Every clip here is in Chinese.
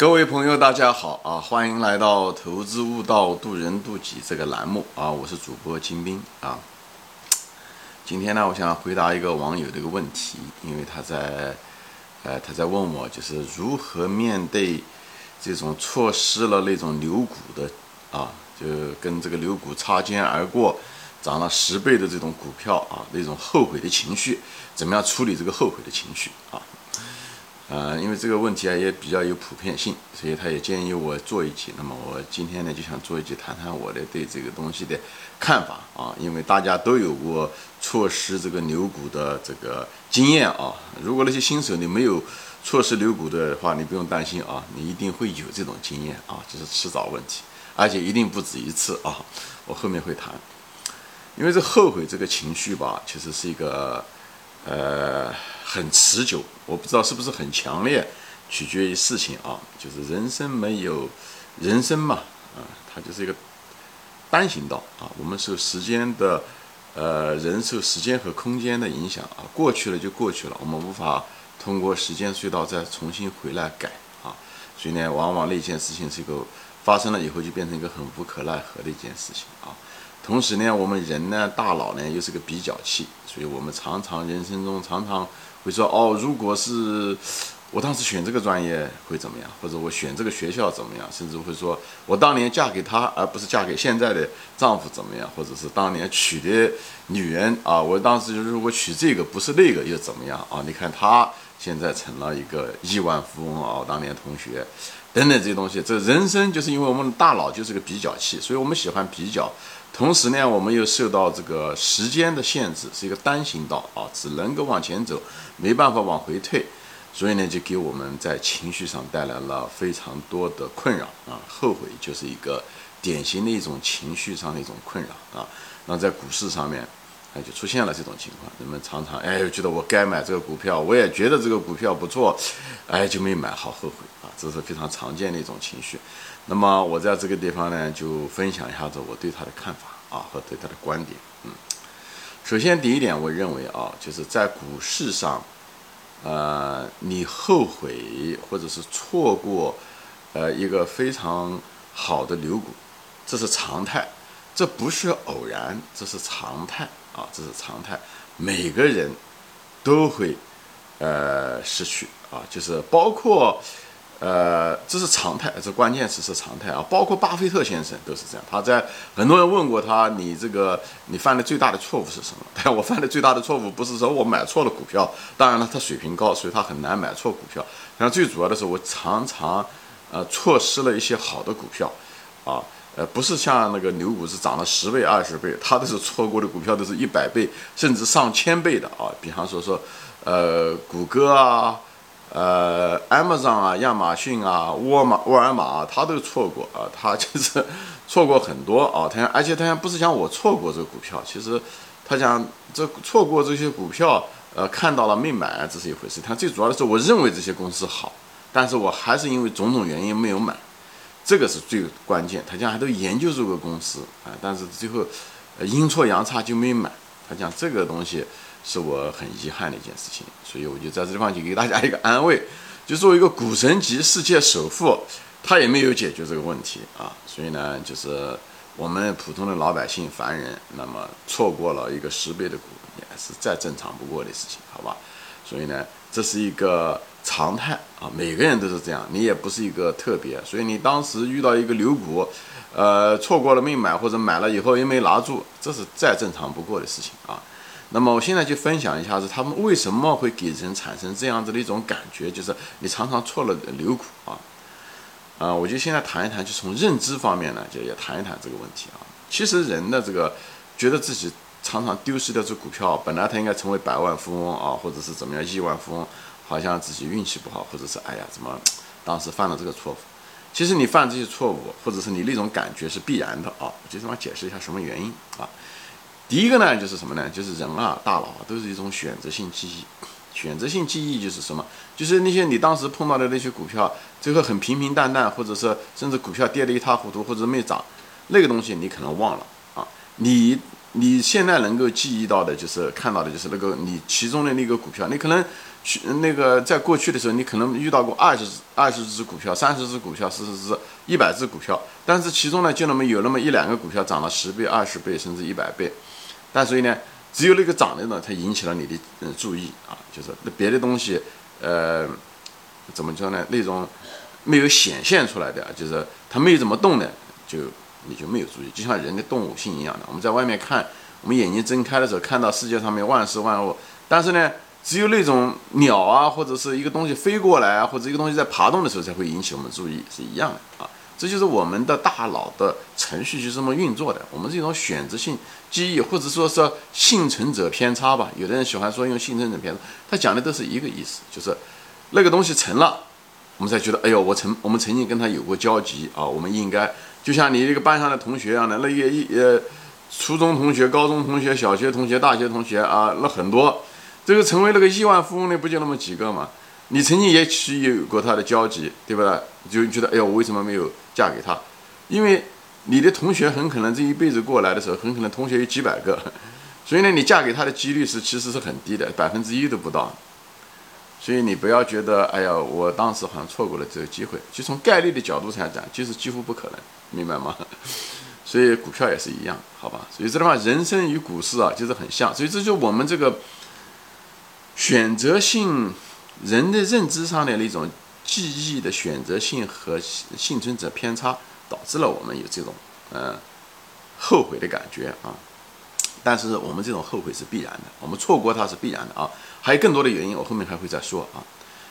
各位朋友，大家好啊！欢迎来到《投资悟道，渡人渡己》这个栏目啊！我是主播金兵啊。今天呢，我想回答一个网友的一个问题，因为他在，呃，他在问我，就是如何面对这种错失了那种牛股的啊，就跟这个牛股擦肩而过，涨了十倍的这种股票啊，那种后悔的情绪，怎么样处理这个后悔的情绪啊？呃，因为这个问题啊也比较有普遍性，所以他也建议我做一集。那么我今天呢就想做一集，谈谈我的对这个东西的看法啊。因为大家都有过错失这个牛股的这个经验啊。如果那些新手你没有错失牛股的话，你不用担心啊，你一定会有这种经验啊，这是迟早问题，而且一定不止一次啊。我后面会谈，因为这后悔这个情绪吧，其实是一个。呃很持久，我不知道是不是很强烈，取决于事情啊。就是人生没有人生嘛，啊，它就是一个单行道啊。我们受时间的，呃，人受时间和空间的影响啊。过去了就过去了，我们无法通过时间隧道再重新回来改啊。所以呢，往往那件事情是一个发生了以后就变成一个很无可奈何的一件事情啊。同时呢，我们人呢，大脑呢又是个比较器，所以我们常常人生中常常。会说哦，如果是我当时选这个专业会怎么样？或者我选这个学校怎么样？甚至会说我当年嫁给他，而不是嫁给现在的丈夫怎么样？或者是当年娶的女人啊，我当时就是我娶这个不是那个又怎么样啊？你看他现在成了一个亿万富翁啊，当年同学等等这些东西，这人生就是因为我们的大脑就是个比较器，所以我们喜欢比较。同时呢，我们又受到这个时间的限制，是一个单行道啊，只能够往前走，没办法往回退，所以呢，就给我们在情绪上带来了非常多的困扰啊。后悔就是一个典型的一种情绪上的一种困扰啊。那在股市上面，哎，就出现了这种情况，人们常常哎，觉得我该买这个股票，我也觉得这个股票不错，哎，就没买，好后悔啊，这是非常常见的一种情绪。那么我在这个地方呢，就分享一下子我对他的看法啊和对他的观点。嗯，首先第一点，我认为啊，就是在股市上，呃，你后悔或者是错过，呃，一个非常好的牛股，这是常态，这不是偶然，这是常态啊，这是常态，每个人都会呃失去啊，就是包括。呃，这是常态，这关键词是常态啊。包括巴菲特先生都是这样。他在很多人问过他，你这个你犯的最大的错误是什么？但我犯的最大的错误不是说我买错了股票，当然了，他水平高，所以他很难买错股票。然后最主要的是，我常常呃错失了一些好的股票，啊，呃，不是像那个牛股是涨了十倍、二十倍，他都是错过的股票都是一百倍甚至上千倍的啊。比方说说，呃，谷歌啊。呃，Amazon 啊，亚马逊啊，沃尔玛、沃尔玛啊，他都错过啊，他就是 错过很多啊。他而且他不是讲我错过这个股票，其实他讲这错过这些股票，呃，看到了没买，这是一回事。他最主要的是，我认为这些公司好，但是我还是因为种种原因没有买，这个是最关键。他讲还都研究这个公司啊，但是最后阴错阳差就没买。他讲这个东西。是我很遗憾的一件事情，所以我就在这地方就给大家一个安慰，就作为一个股神级世界首富，他也没有解决这个问题啊，所以呢，就是我们普通的老百姓凡人，那么错过了一个十倍的股，也是再正常不过的事情，好吧？所以呢，这是一个常态啊，每个人都是这样，你也不是一个特别，所以你当时遇到一个牛股，呃，错过了没买，或者买了以后又没拿住，这是再正常不过的事情啊。那么我现在就分享一下子，他们为什么会给人产生这样子的一种感觉，就是你常常错了牛股啊，啊，我就现在谈一谈，就从认知方面呢，就也谈一谈这个问题啊。其实人的这个觉得自己常常丢失掉这股票，本来他应该成为百万富翁啊，或者是怎么样亿万富翁，好像自己运气不好，或者是哎呀怎么当时犯了这个错误。其实你犯这些错误，或者是你那种感觉是必然的啊。我就这么解释一下什么原因啊。第一个呢，就是什么呢？就是人啊，大脑都是一种选择性记忆。选择性记忆就是什么？就是那些你当时碰到的那些股票，最后很平平淡淡，或者是甚至股票跌得一塌糊涂，或者没涨，那个东西你可能忘了啊。你你现在能够记忆到的，就是看到的，就是那个你其中的那个股票，你可能去那个在过去的时候，你可能遇到过二十二十只股票、三十只股票、四十只、一百只股票，但是其中呢，就那么有那么一两个股票涨了十倍、二十倍，甚至一百倍。但所以呢，只有那个涨的呢，才引起了你的嗯注意啊，就是那别的东西，呃，怎么说呢？那种没有显现出来的，就是它没有怎么动的，就你就没有注意。就像人的动物性一样的，我们在外面看，我们眼睛睁开的时候，看到世界上面万事万物，但是呢。只有那种鸟啊，或者是一个东西飞过来啊，或者一个东西在爬动的时候，才会引起我们注意，是一样的啊。这就是我们的大脑的程序就这么运作的。我们这种选择性记忆，或者说是幸存者偏差吧。有的人喜欢说用幸存者偏差，他讲的都是一个意思，就是那个东西成了，我们才觉得，哎呦，我曾我们曾经跟他有过交集啊，我们应该就像你这个班上的同学一样的，那个一呃，初中同学、高中同学、小学同学、大学同学啊，那很多。这个成为那个亿万富翁的不就那么几个嘛？你曾经也许有过他的交集，对不对？就觉得哎呦，我为什么没有嫁给他？因为你的同学很可能这一辈子过来的时候，很可能同学有几百个，所以呢，你嫁给他的几率是其实是很低的，百分之一都不到。所以你不要觉得哎呀，我当时好像错过了这个机会。就从概率的角度上讲，就是几乎不可能，明白吗？所以股票也是一样，好吧？所以这的话，人生与股市啊，就是很像。所以这就我们这个。选择性人的认知上的那种记忆的选择性和幸存者偏差，导致了我们有这种呃后悔的感觉啊。但是我们这种后悔是必然的，我们错过它是必然的啊。还有更多的原因，我后面还会再说啊。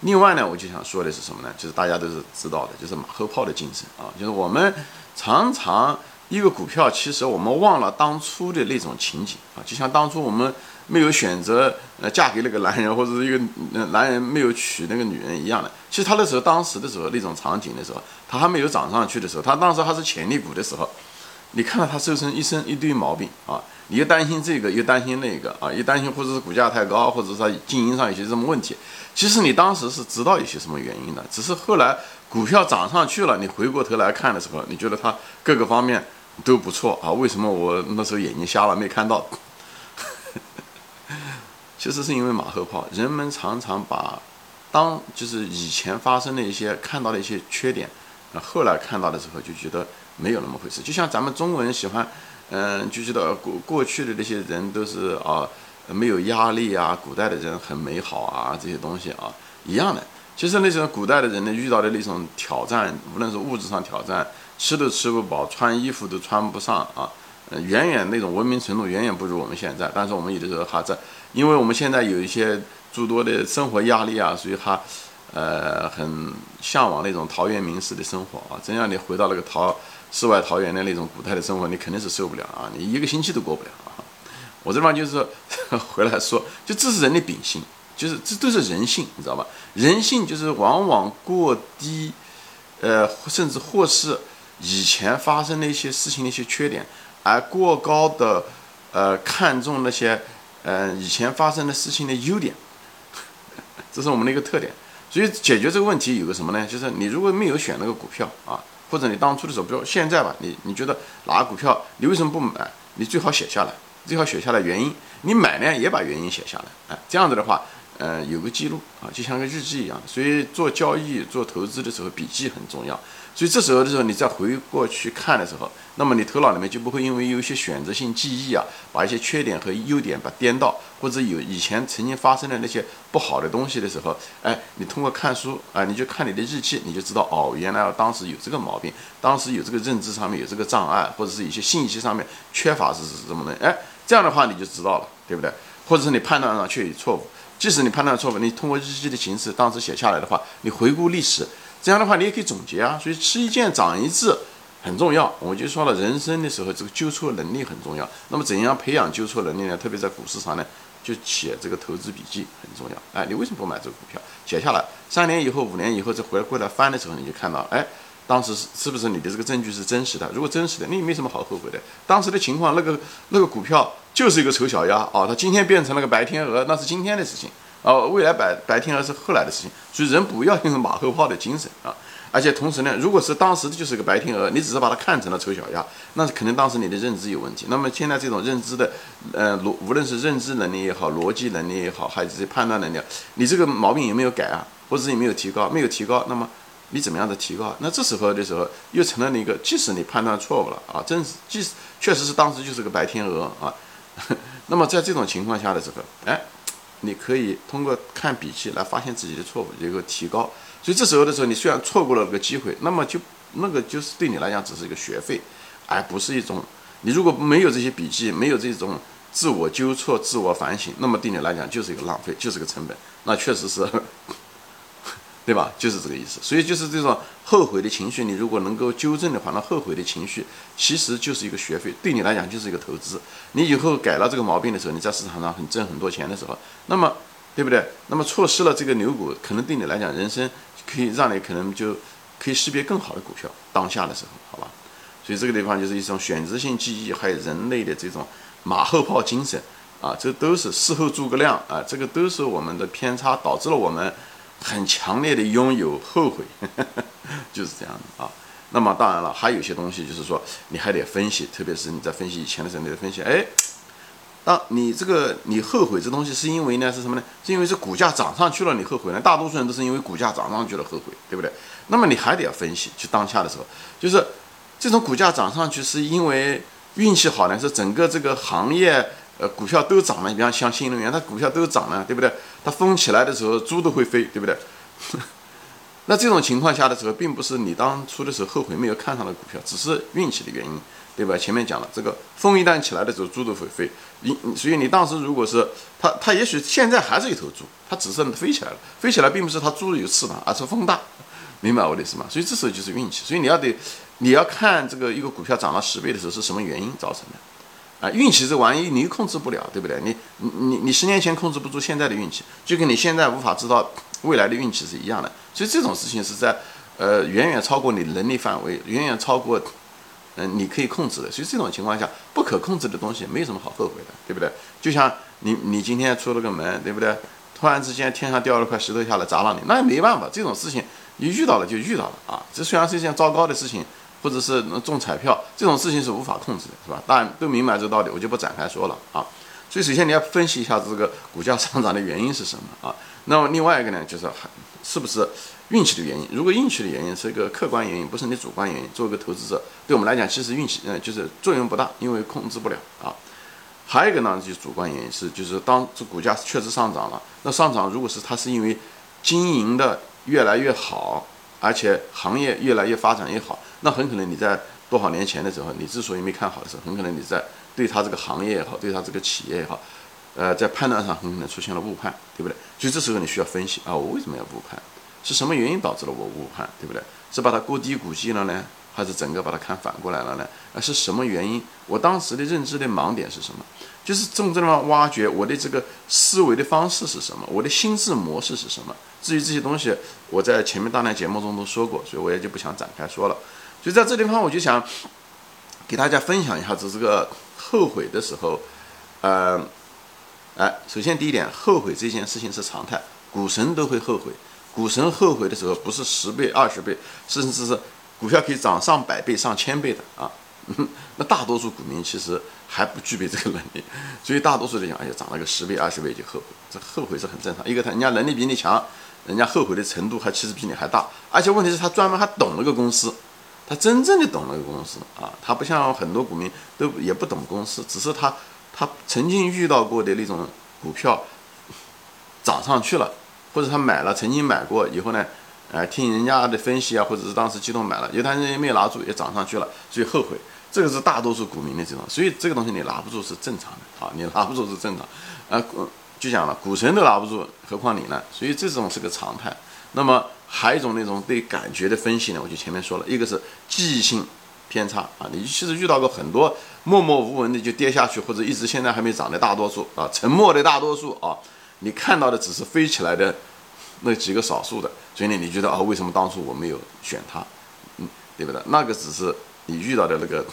另外呢，我就想说的是什么呢？就是大家都是知道的，就是马后炮的精神啊。就是我们常常一个股票，其实我们忘了当初的那种情景啊，就像当初我们。没有选择呃嫁给那个男人，或者是一个男人没有娶那个女人一样的。其实他那时候当时的时候那种场景的时候，他还没有涨上去的时候，他当时还是潜力股的时候，你看到他瘦成一身一堆毛病啊，你又担心这个又担心那个啊，又担心或者是股价太高，或者是他经营上有些什么问题。其实你当时是知道有些什么原因的，只是后来股票涨上去了，你回过头来看的时候，你觉得他各个方面都不错啊。为什么我那时候眼睛瞎了没看到？其实是因为马后炮，人们常常把当就是以前发生的一些看到的一些缺点，那后来看到的时候就觉得没有那么回事。就像咱们中国人喜欢，嗯，就觉得过过去的那些人都是啊没有压力啊，古代的人很美好啊，这些东西啊一样的。其实那种古代的人呢，遇到的那种挑战，无论是物质上挑战，吃都吃不饱，穿衣服都穿不上啊。远远那种文明程度远远不如我们现在，但是我们有的时候还在，因为我们现在有一些诸多的生活压力啊，所以他，呃，很向往那种陶渊明式的生活啊。真让你回到那个陶世外桃源的那种古代的生活，你肯定是受不了啊，你一个星期都过不了啊。我这方就是 回来说，就这是人的秉性，就是这都是人性，你知道吧？人性就是往往过低，呃，甚至或是以前发生的一些事情的一些缺点。而过高的，呃，看重那些，呃，以前发生的事情的优点，这是我们的一个特点。所以解决这个问题有个什么呢？就是你如果没有选那个股票啊，或者你当初的时候，比如现在吧，你你觉得哪个股票你为什么不买？你最好写下来，最好写下来原因。你买呢也把原因写下来，哎，这样子的话。呃，有个记录啊，就像个日记一样。所以做交易、做投资的时候，笔记很重要。所以这时候的时候，你再回过去看的时候，那么你头脑里面就不会因为有一些选择性记忆啊，把一些缺点和优点把颠倒，或者有以前曾经发生的那些不好的东西的时候，哎，你通过看书啊，你就看你的日记，你就知道哦，原来当时有这个毛病，当时有这个认知上面有这个障碍，或者是一些信息上面缺乏是是什么呢？哎，这样的话你就知道了，对不对？或者是你判断上确有错误。即使你判断错误，你通过日记的形式当时写下来的话，你回顾历史，这样的话你也可以总结啊。所以吃一堑长一智很重要。我就说了，人生的时候这个纠错能力很重要。那么怎样培养纠错能力呢？特别在股市上呢，就写这个投资笔记很重要。哎，你为什么不买这个股票？写下来，三年以后、五年以后再回过来翻的时候，你就看到，哎。当时是是不是你的这个证据是真实的？如果真实的，你也没什么好后悔的。当时的情况，那个那个股票就是一个丑小鸭啊，它今天变成了个白天鹅，那是今天的事情啊，未来白白天鹅是后来的事情。所以人不要用马后炮的精神啊，而且同时呢，如果是当时就是个白天鹅，你只是把它看成了丑小鸭，那是可能当时你的认知有问题。那么现在这种认知的，呃，逻无论是认知能力也好，逻辑能力也好，还是判断能力，你这个毛病有没有改啊？或者是有没有提高？没有提高，那么你怎么样的提高？那这时候的时候又成了一个，即使你判断错误了啊，真是即使确实是当时就是个白天鹅啊，那么在这种情况下的时候，哎。你可以通过看笔记来发现自己的错误，一个提高。所以这时候的时候，你虽然错过了个机会，那么就那个就是对你来讲只是一个学费，而不是一种。你如果没有这些笔记，没有这种自我纠错、自我反省，那么对你来讲就是一个浪费，就是个成本。那确实是。对吧？就是这个意思。所以就是这种后悔的情绪，你如果能够纠正的话，那后悔的情绪其实就是一个学费，对你来讲就是一个投资。你以后改了这个毛病的时候，你在市场上很挣很多钱的时候，那么对不对？那么错失了这个牛股，可能对你来讲，人生可以让你可能就可以识别更好的股票。当下的时候，好吧。所以这个地方就是一种选择性记忆，还有人类的这种马后炮精神啊，这都是事后诸葛亮啊，这个都是我们的偏差导致了我们。很强烈的拥有后悔，就是这样的啊。那么当然了，还有些东西，就是说你还得分析，特别是你在分析以前的时候，你得分析。哎，当你这个你后悔这东西是因为呢是什么呢？是因为是股价涨上去了你后悔呢？大多数人都是因为股价涨上去了后悔，对不对？那么你还得要分析，就当下的时候，就是这种股价涨上去是因为运气好呢，是整个这个行业。呃，股票都涨了，比方像新能源，它股票都涨了，对不对？它风起来的时候，猪都会飞，对不对？那这种情况下的时候，并不是你当初的时候后悔没有看上的股票，只是运气的原因，对吧？前面讲了，这个风一旦起来的时候，猪都会飞。你所以你当时如果是它，它也许现在还是一头猪，它只是飞起来了，飞起来并不是它猪有翅膀，而是风大，明白我的意思吗？所以这时候就是运气。所以你要得，你要看这个一个股票涨了十倍的时候是什么原因造成的。啊，运气这玩意你控制不了，对不对？你你你你十年前控制不住现在的运气，就跟你现在无法知道未来的运气是一样的。所以这种事情是在呃远远超过你能力范围，远远超过嗯你可以控制的。所以这种情况下，不可控制的东西没什么好后悔的，对不对？就像你你今天出了个门，对不对？突然之间天上掉了块石头下来砸了你，那也没办法，这种事情你遇到了就遇到了啊。这虽然是一件糟糕的事情。或者是能中彩票这种事情是无法控制的，是吧？大家都明白这个道理，我就不展开说了啊。所以首先你要分析一下这个股价上涨的原因是什么啊？那么另外一个呢，就是是不是运气的原因？如果运气的原因是一个客观原因，不是你主观原因，作为一个投资者，对我们来讲，其实运气嗯就是作用不大，因为控制不了啊。还有一个呢，就是主观原因是，就是当这股价确实上涨了，那上涨如果是它是因为经营的越来越好，而且行业越来越发展越好。那很可能你在多少年前的时候，你之所以没看好的时候，很可能你在对他这个行业也好，对他这个企业也好，呃，在判断上很可能出现了误判，对不对？所以这时候你需要分析啊，我为什么要误判？是什么原因导致了我误判，对不对？是把它过低估计了呢，还是整个把它看反过来了呢？啊，是什么原因？我当时的认知的盲点是什么？就是从这地方挖掘我的这个思维的方式是什么？我的心智模式是什么？至于这些东西，我在前面大量节目中都说过，所以我也就不想展开说了。所以在这地方，我就想给大家分享一下子这个后悔的时候，呃，哎，首先第一点，后悔这件事情是常态，股神都会后悔。股神后悔的时候，不是十倍、二十倍，甚至是股票可以涨上百倍、上千倍的啊。那大多数股民其实还不具备这个能力，所以大多数人讲，哎呀，涨了个十倍、二十倍就后悔，这后悔是很正常。一个他人家能力比你强，人家后悔的程度还其实比你还大，而且问题是他专门还懂了个公司。他真正的懂那个公司啊，他不像很多股民都也不懂公司，只是他他曾经遇到过的那种股票涨上去了，或者他买了曾经买过以后呢，呃，听人家的分析啊，或者是当时激动买了，有段时间没有拿住也涨上去了，所以后悔，这个是大多数股民的这种，所以这个东西你拿不住是正常的啊，你拿不住是正常，呃，就讲了股神都拿不住，何况你呢？所以这种是个常态。那么还有一种那种对感觉的分析呢，我就前面说了一个是记忆性偏差啊，你其实遇到过很多默默无闻的就跌下去，或者一直现在还没涨的大多数啊，沉默的大多数啊，你看到的只是飞起来的那几个少数的，所以呢，你觉得啊，为什么当初我没有选它？嗯，对不对？那个只是你遇到的那个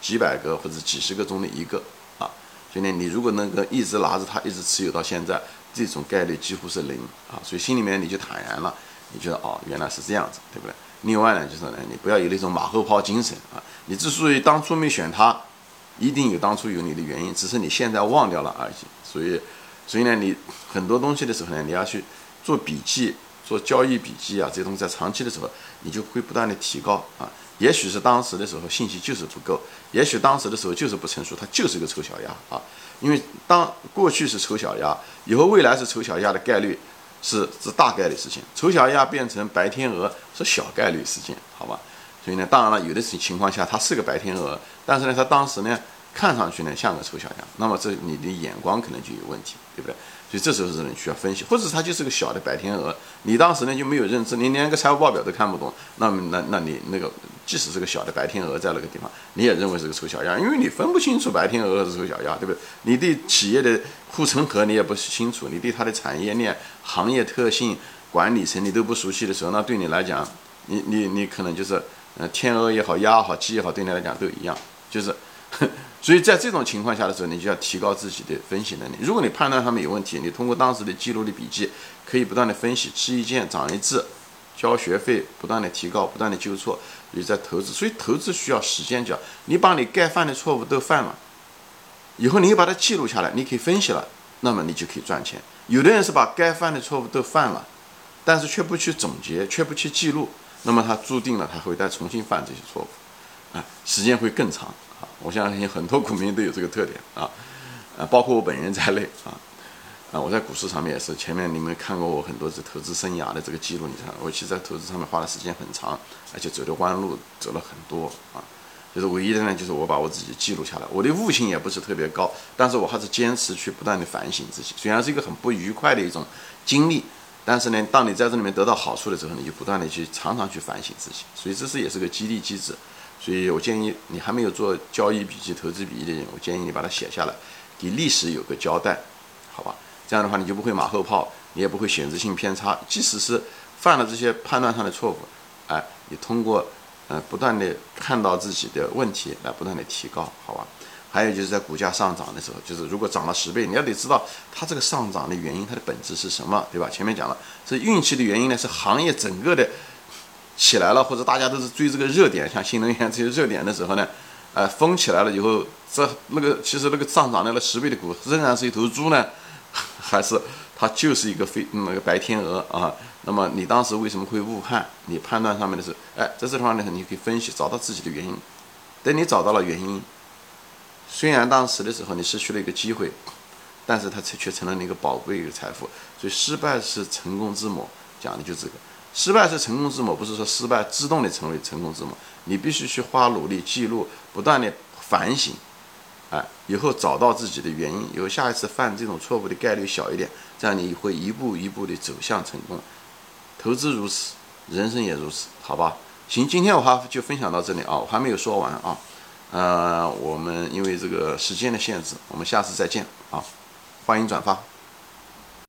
几百个或者几十个中的一个啊，所以呢，你如果能够一直拿着它，一直持有到现在。这种概率几乎是零啊，所以心里面你就坦然了，你觉得哦，原来是这样子，对不对？另外呢，就是呢，你不要有那种马后炮精神啊。你之所以当初没选他，一定有当初有你的原因，只是你现在忘掉了而已。所以，所以呢，你很多东西的时候呢，你要去做笔记、做交易笔记啊，这些东西在长期的时候，你就会不断的提高啊。也许是当时的时候信息就是不够，也许当时的时候就是不成熟，它就是个丑小鸭啊。因为当过去是丑小鸭，以后未来是丑小鸭的概率是是大概率事情，丑小鸭变成白天鹅是小概率事件，好吧？所以呢，当然了，有的情情况下它是个白天鹅，但是呢，它当时呢看上去呢像个丑小鸭，那么这你的眼光可能就有问题，对不对？所以这时候是你需要分析，或者它就是个小的白天鹅，你当时呢就没有认知，你连个财务报表都看不懂，那么那那你那个即使是个小的白天鹅在那个地方，你也认为是个丑小鸭，因为你分不清楚白天鹅和丑小鸭，对不对？你对企业的护城河你也不清楚，你对它的产业链、行业特性、管理层你都不熟悉的时候，那对你来讲，你你你可能就是，呃，天鹅也好，鸭也好，鸡也好，对你来讲都一样，就是。所以在这种情况下的时候，你就要提高自己的分析能力。如果你判断上面有问题，你通过当时的记录的笔记，可以不断的分析，吃一堑长一智，交学费，不断的提高，不断的纠错，你在投资。所以投资需要时间讲，你把你该犯的错误都犯了，以后你把它记录下来，你可以分析了，那么你就可以赚钱。有的人是把该犯的错误都犯了，但是却不去总结，却不去记录，那么他注定了他会再重新犯这些错误，啊，时间会更长。我相信很多股民都有这个特点啊，啊，包括我本人在内啊，啊，我在股市上面也是，前面你们看过我很多次投资生涯的这个记录，你看，我其实在投资上面花的时间很长，而且走的弯路走了很多啊，就是唯一的呢，就是我把我自己记录下来，我的悟性也不是特别高，但是我还是坚持去不断的反省自己，虽然是一个很不愉快的一种经历，但是呢，当你在这里面得到好处的时候，你就不断的去常常去反省自己，所以这是也是个激励机制。所以我建议你还没有做交易笔记、投资笔记的人，我建议你把它写下来，给历史有个交代，好吧？这样的话你就不会马后炮，你也不会选择性偏差。即使是犯了这些判断上的错误，哎，你通过呃不断的看到自己的问题来不断的提高，好吧？还有就是在股价上涨的时候，就是如果涨了十倍，你要得知道它这个上涨的原因，它的本质是什么，对吧？前面讲了，是运气的原因呢，是行业整个的。起来了，或者大家都是追这个热点，像新能源这些热点的时候呢，呃，疯起来了以后，这那个其实那个上涨到了十倍的股仍然是一头猪呢，还是它就是一个飞那个白天鹅啊？那么你当时为什么会误判？你判断上面的是，哎，在这地方呢，你可以分析找到自己的原因。等你找到了原因，虽然当时的时候你失去了一个机会，但是它却却成了你一个宝贵一个财富。所以失败是成功之母，讲的就这个。失败是成功之母，不是说失败自动的成为成功之母。你必须去花努力记录，不断的反省，哎，以后找到自己的原因，以后下一次犯这种错误的概率小一点，这样你会一步一步的走向成功。投资如此，人生也如此，好吧？行，今天我还就分享到这里啊，我还没有说完啊。呃，我们因为这个时间的限制，我们下次再见啊，欢迎转发。